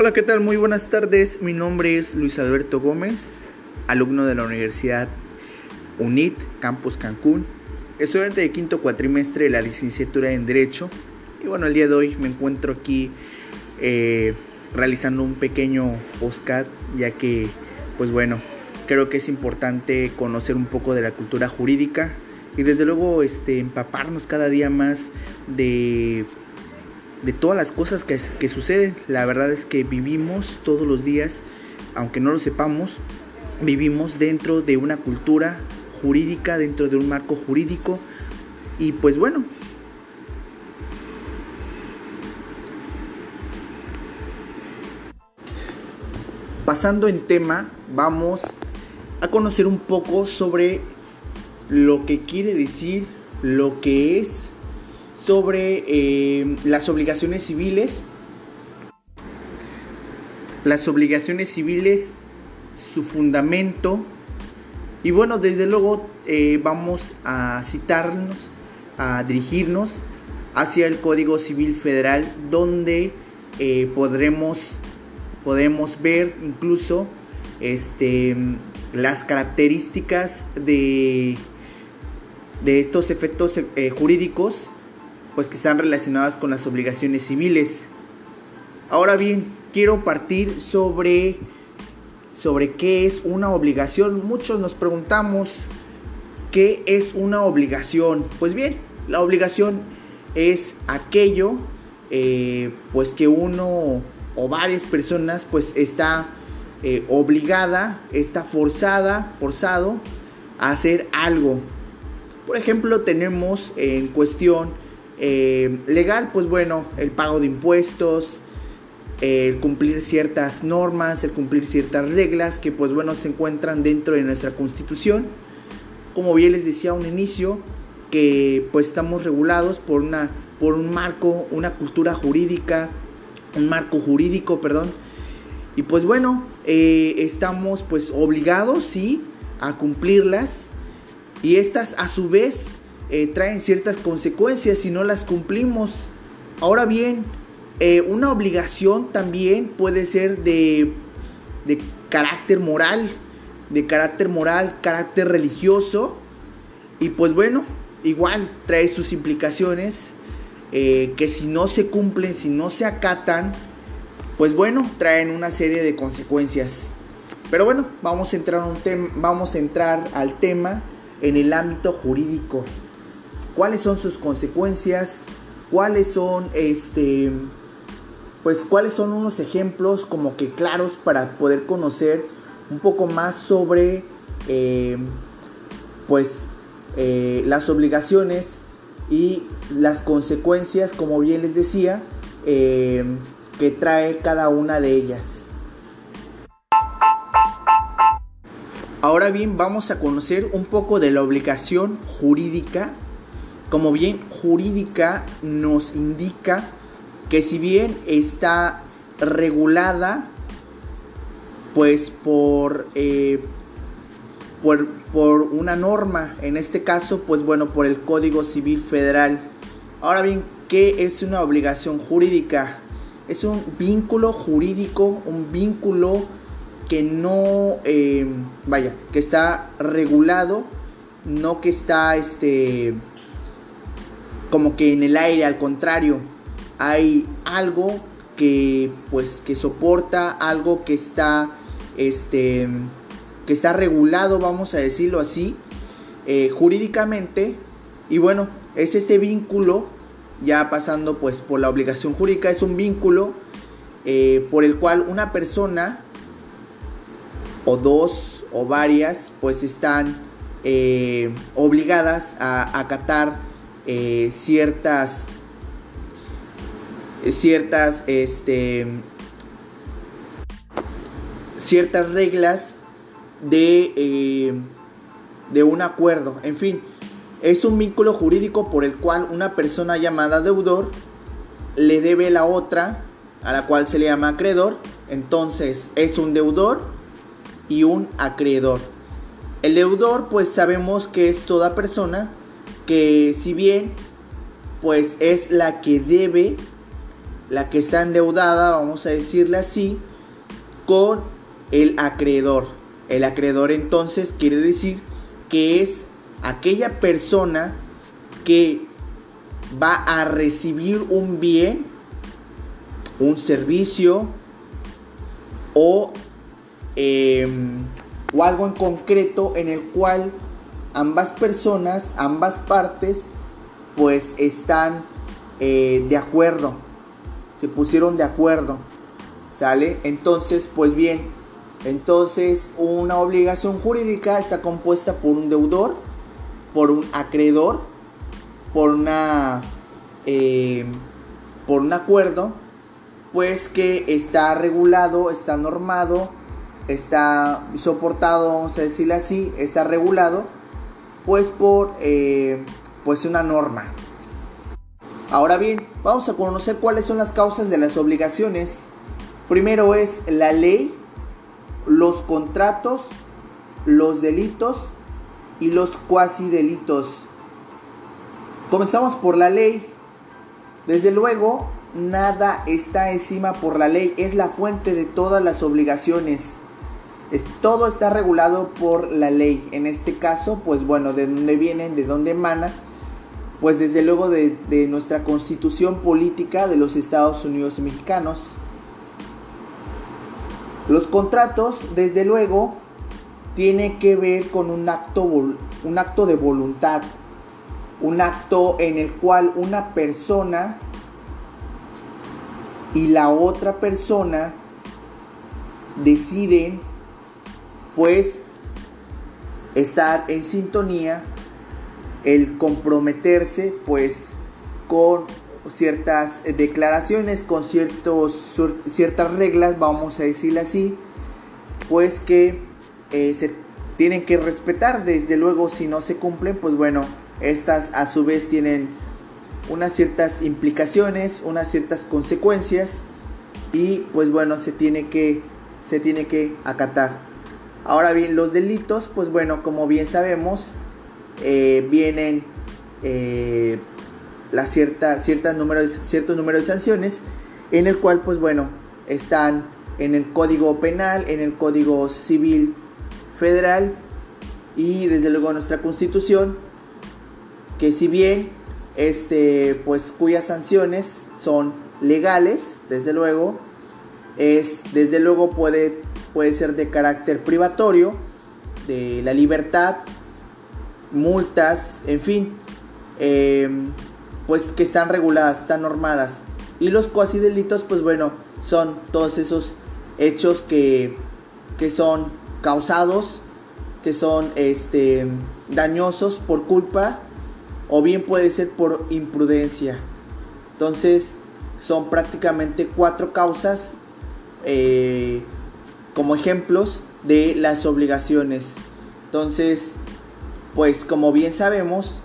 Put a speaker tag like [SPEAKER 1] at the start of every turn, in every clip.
[SPEAKER 1] Hola, ¿qué tal? Muy buenas tardes. Mi nombre es Luis Alberto Gómez, alumno de la Universidad UNIT, Campus Cancún, estudiante de quinto cuatrimestre de la licenciatura en Derecho. Y bueno, el día de hoy me encuentro aquí eh, realizando un pequeño postcat, ya que, pues bueno, creo que es importante conocer un poco de la cultura jurídica y desde luego este, empaparnos cada día más de de todas las cosas que, suceden. La verdad es que vivimos todos los días, aunque no lo sepamos, vivimos dentro de una cultura jurídica, dentro de un marco jurídico. Y pues bueno. Pasando en tema, vamos a conocer un poco sobre lo que quiere decir, lo que es sobre eh, las obligaciones civiles. Las obligaciones civiles, su fundamento. Y bueno, desde luego eh, vamos a citarnos, a dirigirnos hacia el Código Civil Federal, donde eh, podremos, podemos ver incluso este, las características de, de estos efectos jurídicos pues que están relacionadas con las obligaciones civiles. Ahora bien, quiero partir sobre sobre qué es una obligación. Muchos nos preguntamos qué es una obligación. Pues bien, la obligación es aquello eh, pues que uno o varias personas pues está eh, obligada, está forzada, forzado a hacer algo. Por ejemplo, tenemos en cuestión eh, legal, pues bueno, el pago de impuestos, el cumplir ciertas normas, el cumplir ciertas reglas que pues bueno se encuentran dentro de nuestra constitución. Como bien les decía a un inicio, que pues estamos regulados por, una, por un marco, una cultura jurídica, un marco jurídico, perdón. Y pues bueno, eh, estamos pues obligados, sí, a cumplirlas. Y estas a su vez eh, traen ciertas consecuencias si no las cumplimos. Ahora bien, eh, una obligación también puede ser de, de carácter moral, de carácter moral, carácter religioso. Y pues bueno, igual trae sus implicaciones eh, que si no se cumplen, si no se acatan, pues bueno, traen una serie de consecuencias. Pero bueno, vamos a entrar, un vamos a entrar al tema en el ámbito jurídico cuáles son sus consecuencias, cuáles son este pues cuáles son unos ejemplos como que claros para poder conocer un poco más sobre eh, pues eh, las obligaciones y las consecuencias como bien les decía eh, que trae cada una de ellas ahora bien vamos a conocer un poco de la obligación jurídica como bien jurídica nos indica que si bien está regulada pues por, eh, por, por, una norma, en este caso pues bueno por el Código Civil Federal. Ahora bien, ¿qué es una obligación jurídica? Es un vínculo jurídico, un vínculo que no, eh, vaya, que está regulado, no que está, este, como que en el aire, al contrario, hay algo que pues que soporta, algo que está este que está regulado, vamos a decirlo así, eh, jurídicamente. Y bueno, es este vínculo ya pasando pues por la obligación jurídica, es un vínculo eh, por el cual una persona o dos o varias pues están eh, obligadas a acatar eh, ciertas ciertas este ciertas reglas de eh, de un acuerdo. En fin es un vínculo jurídico por el cual una persona llamada deudor le debe la otra a la cual se le llama acreedor. Entonces es un deudor y un acreedor. El deudor pues sabemos que es toda persona que si bien pues es la que debe la que está endeudada, vamos a decirle así, con el acreedor. El acreedor entonces quiere decir que es aquella persona que va a recibir un bien, un servicio o, em, o algo en concreto en el cual ambas personas, ambas partes, pues están eh, de acuerdo, se pusieron de acuerdo, ¿sale? Entonces, pues bien, entonces una obligación jurídica está compuesta por un deudor, por un acreedor, por una, eh, por un acuerdo, pues que está regulado, está normado, está soportado, vamos a decirlo así, está regulado, pues por eh, pues una norma. Ahora bien, vamos a conocer cuáles son las causas de las obligaciones. Primero es la ley, los contratos, los delitos y los cuasi delitos. Comenzamos por la ley. Desde luego, nada está encima por la ley, es la fuente de todas las obligaciones. Todo está regulado por la ley. En este caso, pues bueno, de dónde vienen, de dónde emana pues desde luego de, nuestra constitución política de los Estados Unidos mexicanos. Los contratos, desde luego, tiene que ver con un acto, un acto de voluntad, un acto en el cual una persona y la otra persona deciden pues estar en sintonía el comprometerse pues con ciertas declaraciones, con ciertos, ciertas reglas, vamos a decirlo así, pues que eh, se tienen que respetar, desde luego si no se cumplen, pues bueno, estas a su vez tienen unas ciertas implicaciones, unas ciertas consecuencias y pues bueno, se tiene que, se tiene que acatar. Ahora bien, los delitos, pues bueno, como bien sabemos, eh, vienen eh, ciertas números, ciertos números de sanciones, en el cual, pues bueno, están en el Código Penal, en el Código Civil Federal y desde luego nuestra Constitución, que si bien este, pues cuyas sanciones son legales, desde luego, es, desde luego puede, puede ser de carácter privatorio, de la libertad, multas, en fin, em, pues que están reguladas, están normadas. Y los cuasi delitos, pues bueno, son todos esos hechos que, que son causados, que son este, dañosos por culpa o bien puede ser por imprudencia. Entonces, son prácticamente cuatro causas eh, como ejemplos de las obligaciones. Entonces, pues como bien sabemos,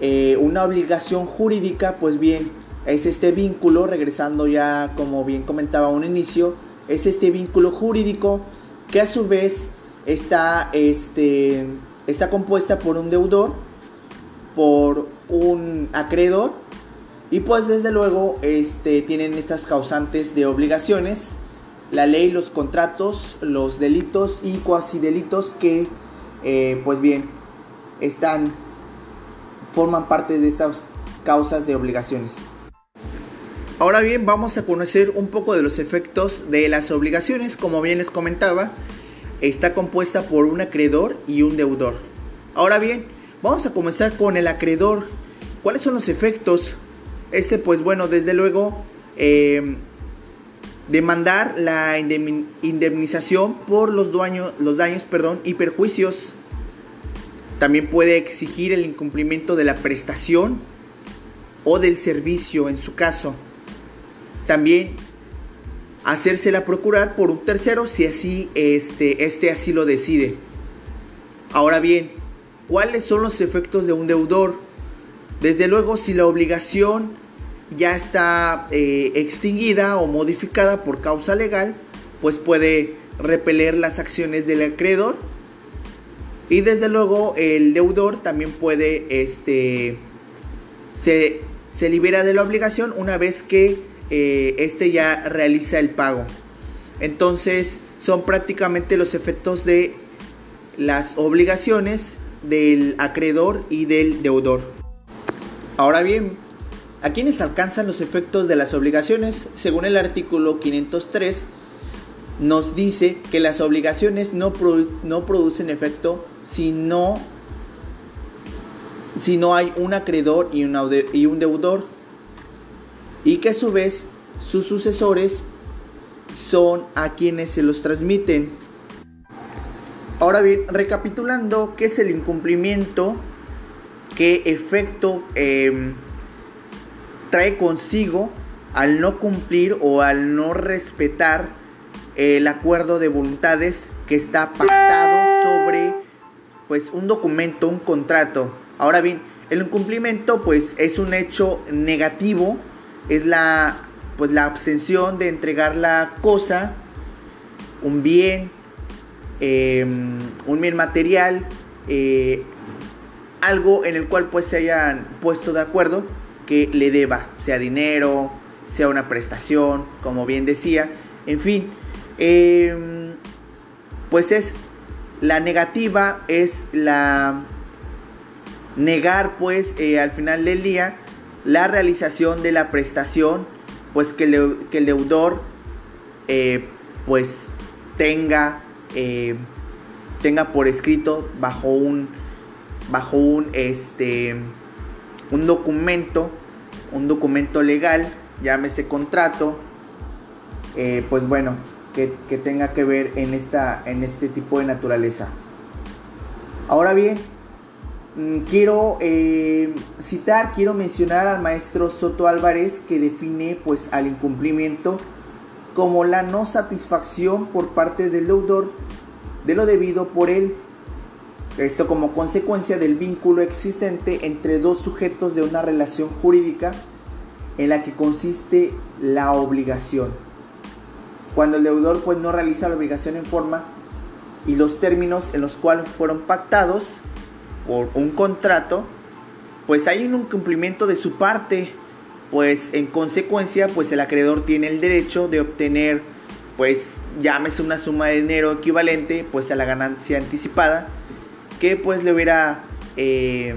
[SPEAKER 1] eh, una obligación jurídica, pues bien, es este vínculo, regresando ya como bien comentaba un inicio, es este vínculo jurídico que a su vez está, este, está compuesta por un deudor, por un acreedor y pues desde luego este, tienen estas causantes de obligaciones, la ley, los contratos, los delitos y cuasi delitos que eh, pues bien están, forman parte de estas causas de obligaciones. Ahora bien, vamos a conocer un poco de los efectos de las obligaciones. Como bien les comentaba, está compuesta por un acreedor y un deudor. Ahora bien, vamos a comenzar con el acreedor. ¿Cuáles son los efectos? Este, pues bueno, desde luego, eh, demandar la indemnización por los, daños, los daños perdón, y perjuicios también puede exigir el incumplimiento de la prestación o del servicio en su caso. También hacérsela procurar por un tercero si así este, este así lo decide. Ahora bien, ¿cuáles son los efectos de un deudor? Desde luego, si la obligación ya está eh, extinguida o modificada por causa legal, pues puede repeler las acciones del acreedor y desde luego el deudor también puede, este, se, libera de la obligación una vez que eh, este ya realiza el pago. Entonces son prácticamente los efectos de las obligaciones del acreedor y del deudor. Ahora bien, ¿a quiénes alcanzan los efectos de las obligaciones? Según el artículo 503, nos dice que las obligaciones no, no producen efecto si no, si no hay un acreedor y, y un deudor, y que a su vez sus sucesores son a quienes se los transmiten. Ahora bien, recapitulando, ¿qué es el incumplimiento? ¿Qué efecto em, trae consigo al no cumplir o al no respetar el acuerdo de voluntades que está pactado sobre pues un documento, un contrato? Ahora bien, el incumplimiento pues es un hecho negativo, es la pues la abstención de entregar la cosa, un bien, em, un bien material, eh, algo en el cual pues se hayan puesto de acuerdo que le deba, sea dinero, sea una prestación, como bien decía, en fin, em, pues es la negativa, es la negar pues eh, al final del día la realización de la prestación pues que, el deudor eh, pues tenga, eh, tenga por escrito bajo un, bajo un, este, un documento, un documento legal, llámese contrato, eh, pues bueno, que, que, tenga que ver en, esta, en este tipo de naturaleza. Ahora bien, Mm, quiero eh, citar, quiero mencionar al maestro Soto Álvarez que define pues al incumplimiento como la no satisfacción por parte del deudor de lo debido por él. Esto como consecuencia del vínculo existente entre dos sujetos de una relación jurídica en la que consiste la obligación. Cuando el deudor pues no realiza la obligación en forma y los términos en los cuales fueron pactados, por un contrato, pues hay un incumplimiento de su parte, pues en consecuencia, pues el acreedor tiene el derecho de obtener, pues llámese una suma de dinero equivalente, pues a la ganancia anticipada, que pues le hubiera, eh,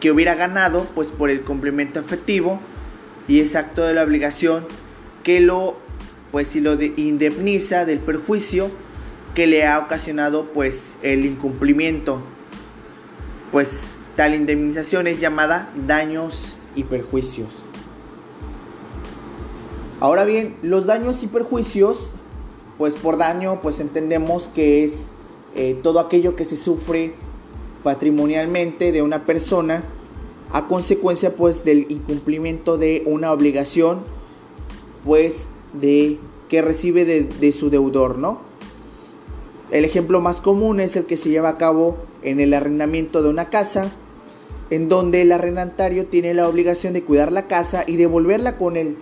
[SPEAKER 1] que hubiera ganado, pues por el cumplimiento efectivo y exacto de la obligación, que lo, pues si lo indemniza del perjuicio que le ha ocasionado, pues el incumplimiento pues tal indemnización es llamada daños y perjuicios. Ahora bien, los daños y perjuicios, pues por daño, pues entendemos que es eh, todo aquello que se sufre patrimonialmente de una persona a consecuencia pues del incumplimiento de una obligación pues de que recibe de, de su deudor, ¿no? El ejemplo más común es el que se lleva a cabo en el arrendamiento de una casa, en donde el arrendatario tiene la obligación de cuidar la casa y devolverla con el,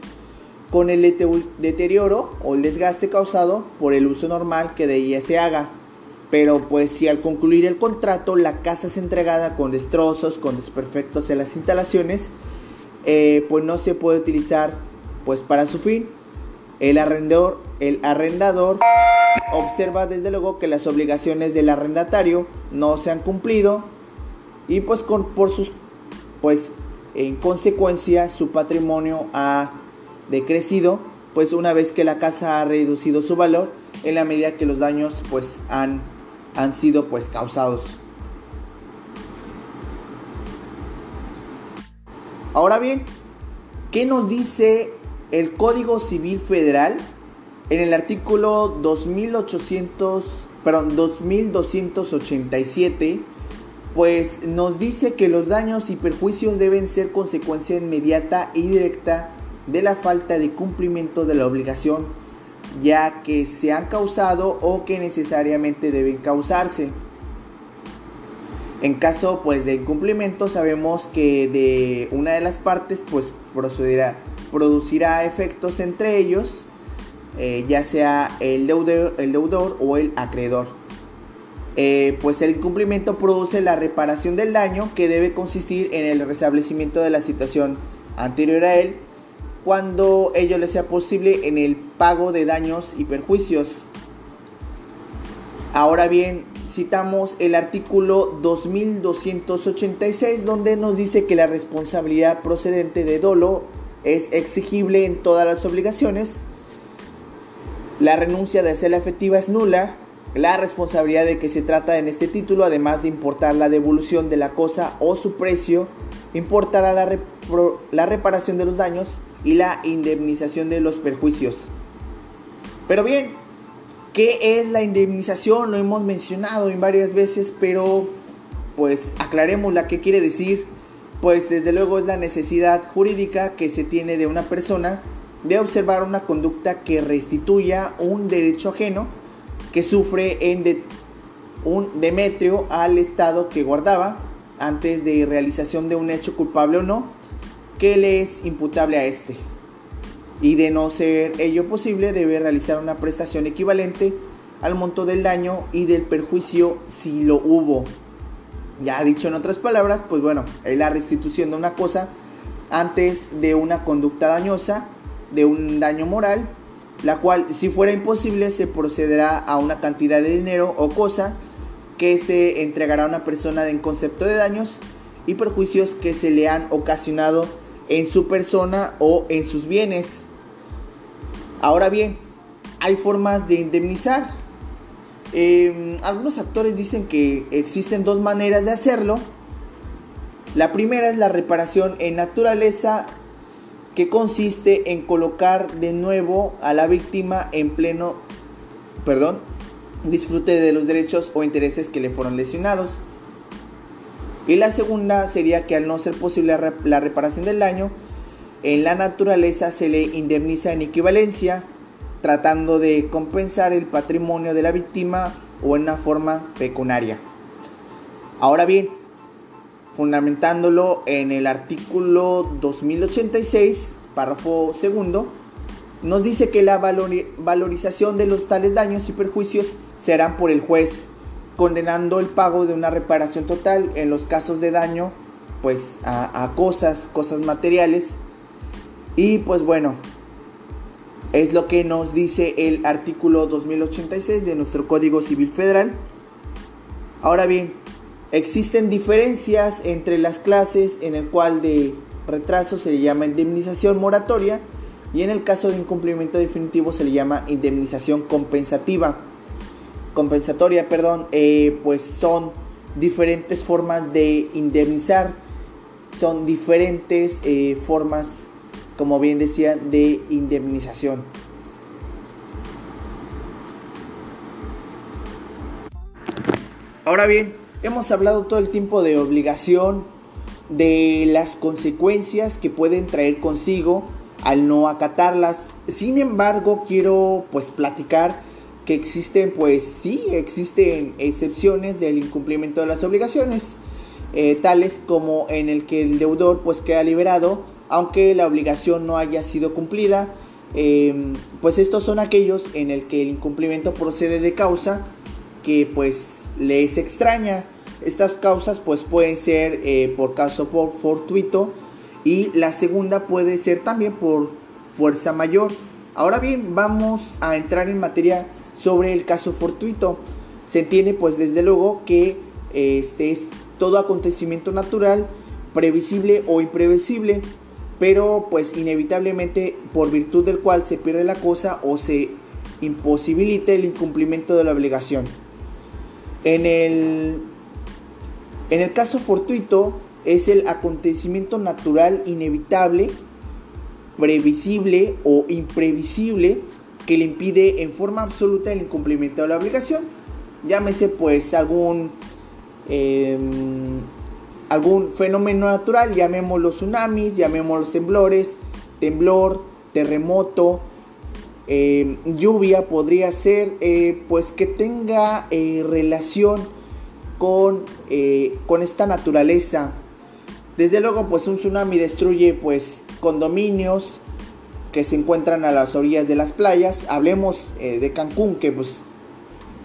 [SPEAKER 1] con el deterioro o el desgaste causado por el uso normal que de ella se haga. Pero pues si al concluir el contrato la casa es entregada con destrozos, con desperfectos en las instalaciones, eh, pues no se puede utilizar pues para su fin. El arrendador, el arrendador observa desde luego que las obligaciones del arrendatario no se han cumplido y pues con, por sus pues en consecuencia su patrimonio ha decrecido pues una vez que la casa ha reducido su valor en la medida que los daños pues han, han sido pues causados. Ahora bien, ¿qué nos dice el Código Civil Federal en el artículo 2800, perdón, 2287, pues nos dice que los daños y perjuicios deben ser consecuencia inmediata y directa de la falta de cumplimiento de la obligación, ya que se han causado o que necesariamente deben causarse. En caso pues de incumplimiento sabemos que de una de las partes pues procederá, producirá efectos entre ellos eh, ya sea el deudor, o el acreedor. Eh, pues el incumplimiento produce la reparación del daño que debe consistir en el restablecimiento de la situación anterior a él cuando ello le sea posible en el pago de daños y perjuicios. Ahora bien, citamos el artículo 2286 donde nos dice que la responsabilidad procedente de dolo es exigible en todas las obligaciones. La renuncia de hacerla efectiva es nula. La responsabilidad de que se trata en este título, además de importar la devolución de la cosa o su precio, importará la, la reparación de los daños y la indemnización de los perjuicios. Pero bien, ¿qué es la indemnización? Lo hemos mencionado en varias veces, pero pues aclaremos la que quiere decir. Pues desde luego es la necesidad jurídica que se tiene de una persona de observar una conducta que restituya un derecho ajeno que sufre en un demetrio al Estado que guardaba antes de realización de un hecho culpable o no que le es imputable a este. Y de no ser ello posible, debe realizar una prestación equivalente al monto del daño y del perjuicio si lo hubo. Ya dicho en otras palabras, pues bueno, es la restitución de una cosa antes de una conducta dañosa, de un daño moral, la cual si fuera imposible se procederá a una cantidad de dinero o cosa que se entregará a una persona en concepto de daños y perjuicios que se le han ocasionado en su persona o en sus bienes. Ahora bien, hay formas de indemnizar. Em, algunos actores dicen que existen dos maneras de hacerlo. La primera es la reparación en naturaleza que consiste en colocar de nuevo a la víctima en pleno, perdón, disfrute de los derechos o intereses que le fueron lesionados. Y la segunda sería que al no ser posible la reparación del daño, en la naturaleza se le indemniza en equivalencia, tratando de compensar el patrimonio de la víctima o en una forma pecuniaria. Ahora bien, fundamentándolo en el artículo 2086, párrafo segundo, nos dice que la valorización de los tales daños y perjuicios serán por el juez condenando el pago de una reparación total en los casos de daño pues a, cosas, cosas materiales. Y pues bueno, es lo que nos dice el artículo 2086 de nuestro Código Civil Federal. Ahora bien, existen diferencias entre las clases en el cual de retraso se le llama indemnización moratoria y en el caso de incumplimiento definitivo se le llama indemnización compensativa compensatoria, perdón, eh, pues son diferentes formas de indemnizar, son diferentes eh, formas, como bien decía, de indemnización. Ahora bien, hemos hablado todo el tiempo de obligación, de las consecuencias que pueden traer consigo al no acatarlas. Sin embargo, quiero pues platicar que existen, pues sí, existen excepciones del incumplimiento de las obligaciones, eh, tales como en el que el deudor pues queda liberado, aunque la obligación no haya sido cumplida, em, pues estos son aquellos en el que el incumplimiento procede de causa que pues le es extraña. Estas causas pues pueden ser eh, por caso por fortuito y la segunda puede ser también por fuerza mayor. Ahora bien, vamos a entrar en materia sobre el caso fortuito. Se entiende pues desde luego que este es todo acontecimiento natural, previsible o imprevisible, pero pues inevitablemente por virtud del cual se pierde la cosa o se imposibilita el incumplimiento de la obligación. En el, en el caso fortuito es el acontecimiento natural inevitable, previsible o imprevisible que le impide en forma absoluta el incumplimiento de la obligación. Llámese pues algún, em, algún fenómeno natural, llamémoslo tsunamis, llamémoslo temblores, temblor, terremoto, em, lluvia podría ser eh, pues que tenga eh, relación con, eh, con esta naturaleza. Desde luego pues un tsunami destruye pues condominios, que se encuentran a las orillas de las playas. Hablemos eh, de Cancún, que pues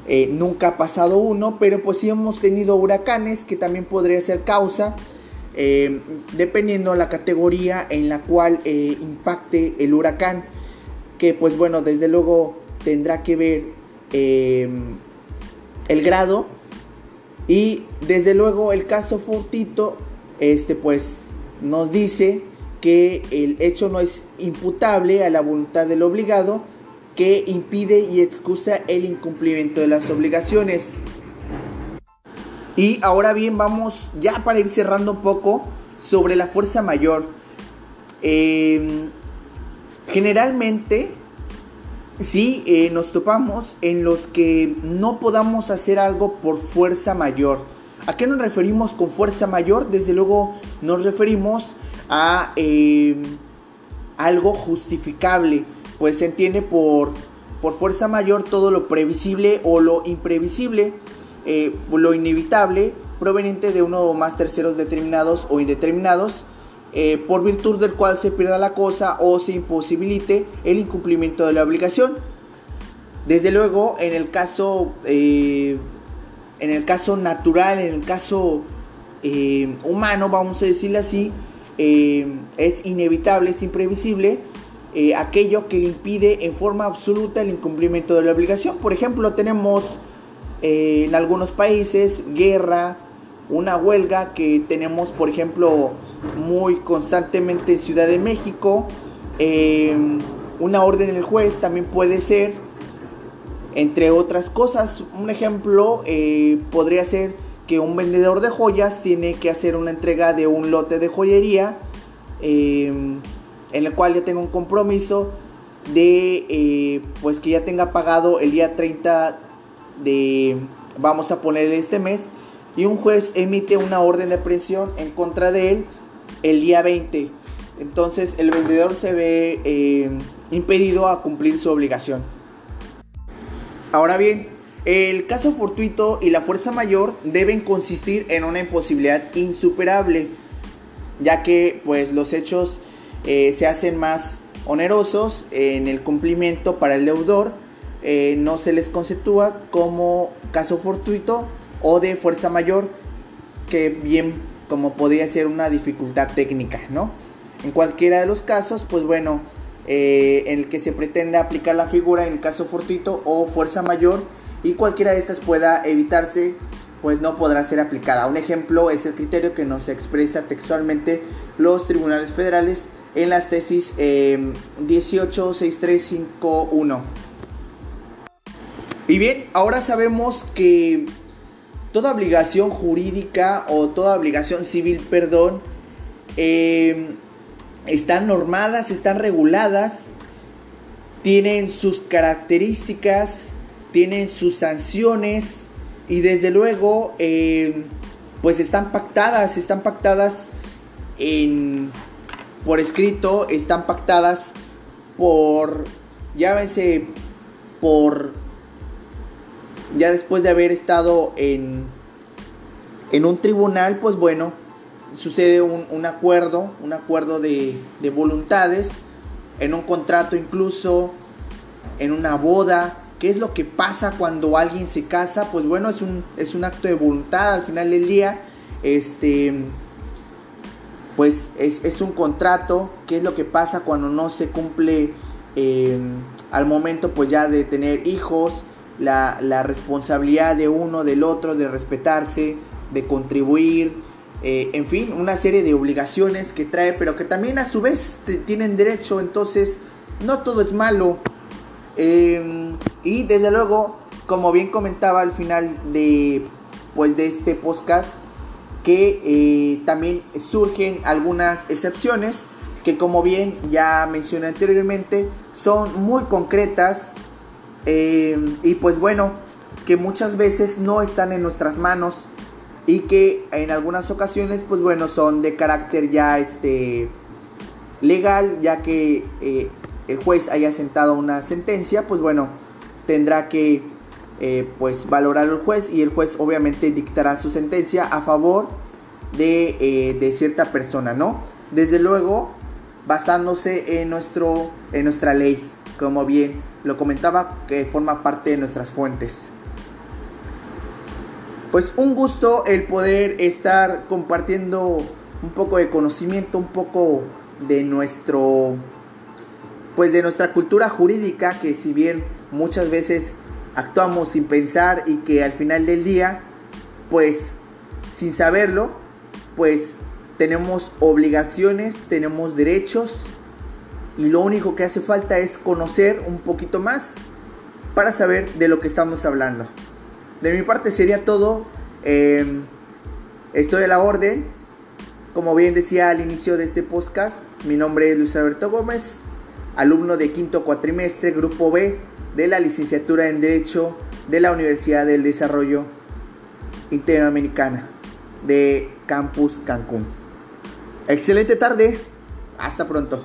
[SPEAKER 1] eh, nunca ha pasado uno, pero pues sí hemos tenido huracanes, que también podría ser causa. eh, dependiendo la categoría en la cual eh, impacte el huracán, que pues bueno, desde luego tendrá que ver el grado y desde luego el caso Fortito, este pues nos dice que el hecho no es imputable a la voluntad del obligado, que impide y excusa el incumplimiento de las obligaciones. Y ahora bien, vamos ya para ir cerrando un poco sobre la fuerza mayor. Em, generalmente, sí, eh, nos topamos en los que no podamos hacer algo por fuerza mayor. ¿A qué nos referimos con fuerza mayor? Desde luego nos referimos a em, algo justificable pues se entiende por, por fuerza mayor todo lo previsible o lo imprevisible, eh, lo inevitable proveniente de uno o más terceros determinados o indeterminados, eh, por virtud del cual se pierda la cosa o se imposibilite el incumplimiento de la obligación. Desde luego, en el caso, eh, en el caso natural, en el caso humano, vamos a decirle así, es inevitable, es imprevisible eh, aquello que le impide en forma absoluta el incumplimiento de la obligación. Por ejemplo, tenemos eh, en algunos países guerra, una huelga que tenemos, por ejemplo, muy constantemente en Ciudad de México. Una orden del juez también puede ser, entre otras cosas, un ejemplo eh, podría ser que un vendedor de joyas tiene que hacer una entrega de un lote de joyería em, en el cual ya tengo un compromiso de eh, pues que ya tenga pagado el día 30 de vamos a poner este mes y un juez emite una orden de aprehensión en contra de él el día 20 entonces el vendedor se ve eh, impedido a cumplir su obligación. Ahora bien el caso fortuito y la fuerza mayor deben consistir en una imposibilidad insuperable ya que pues los hechos eh, se hacen más onerosos en el cumplimiento para el deudor, eh, no se les conceptúa como caso fortuito o de fuerza mayor, que bien como podría ser una dificultad técnica, ¿no? En cualquiera de los casos, pues bueno, eh, en el que se pretende aplicar la figura en caso fortuito o fuerza mayor y cualquiera de estas pueda evitarse, pues no podrá ser aplicada. Un ejemplo es el criterio que nos expresa textualmente los tribunales federales en las tesis eh, 186351. Y bien, ahora sabemos que toda obligación jurídica o toda obligación civil, perdón, em, están normadas, están reguladas, tienen sus características, tienen sus sanciones y desde luego em, pues están pactadas, están pactadas en por escrito, están pactadas por, llámese, por, ya después de haber estado en, en un tribunal, pues bueno, sucede un, acuerdo, un acuerdo de, de voluntades, en un contrato incluso, en una boda, ¿Qué es lo que pasa cuando alguien se casa? Pues bueno, es un, es un acto de voluntad al final del día. Este, pues es, un contrato, qué es lo que pasa cuando no se cumple em, al momento pues ya de tener hijos, la, responsabilidad de uno, del otro, de respetarse, de contribuir, eh, en fin, una serie de obligaciones que trae, pero que también a su vez tienen derecho, entonces no todo es malo. Em, y desde luego, como bien comentaba al final de, pues, de este podcast, que eh, también surgen algunas excepciones que como bien ya mencioné anteriormente son muy concretas eh, y pues bueno que muchas veces no están en nuestras manos y que en algunas ocasiones pues bueno son de carácter ya este legal ya que eh, el juez haya sentado una sentencia pues bueno tendrá que eh, pues valorar el juez y el juez obviamente dictará su sentencia a favor de, eh, de, cierta persona, ¿no? Desde luego, basándose en, nuestro, en nuestra ley, como bien lo comentaba, que forma parte de nuestras fuentes. Pues un gusto el poder estar compartiendo un poco de conocimiento, un poco de nuestro pues de nuestra cultura jurídica que si bien muchas veces actuamos sin pensar y que al final del día pues sin saberlo pues tenemos obligaciones, tenemos derechos y lo único que hace falta es conocer un poquito más para saber de lo que estamos hablando. De mi parte sería todo. Em, estoy a la orden. Como bien decía al inicio de este podcast, mi nombre es Luis Alberto Gómez, alumno de quinto cuatrimestre, grupo B de la licenciatura en Derecho de la Universidad del Desarrollo Interamericana de Campus Cancún. Excelente tarde. Hasta pronto.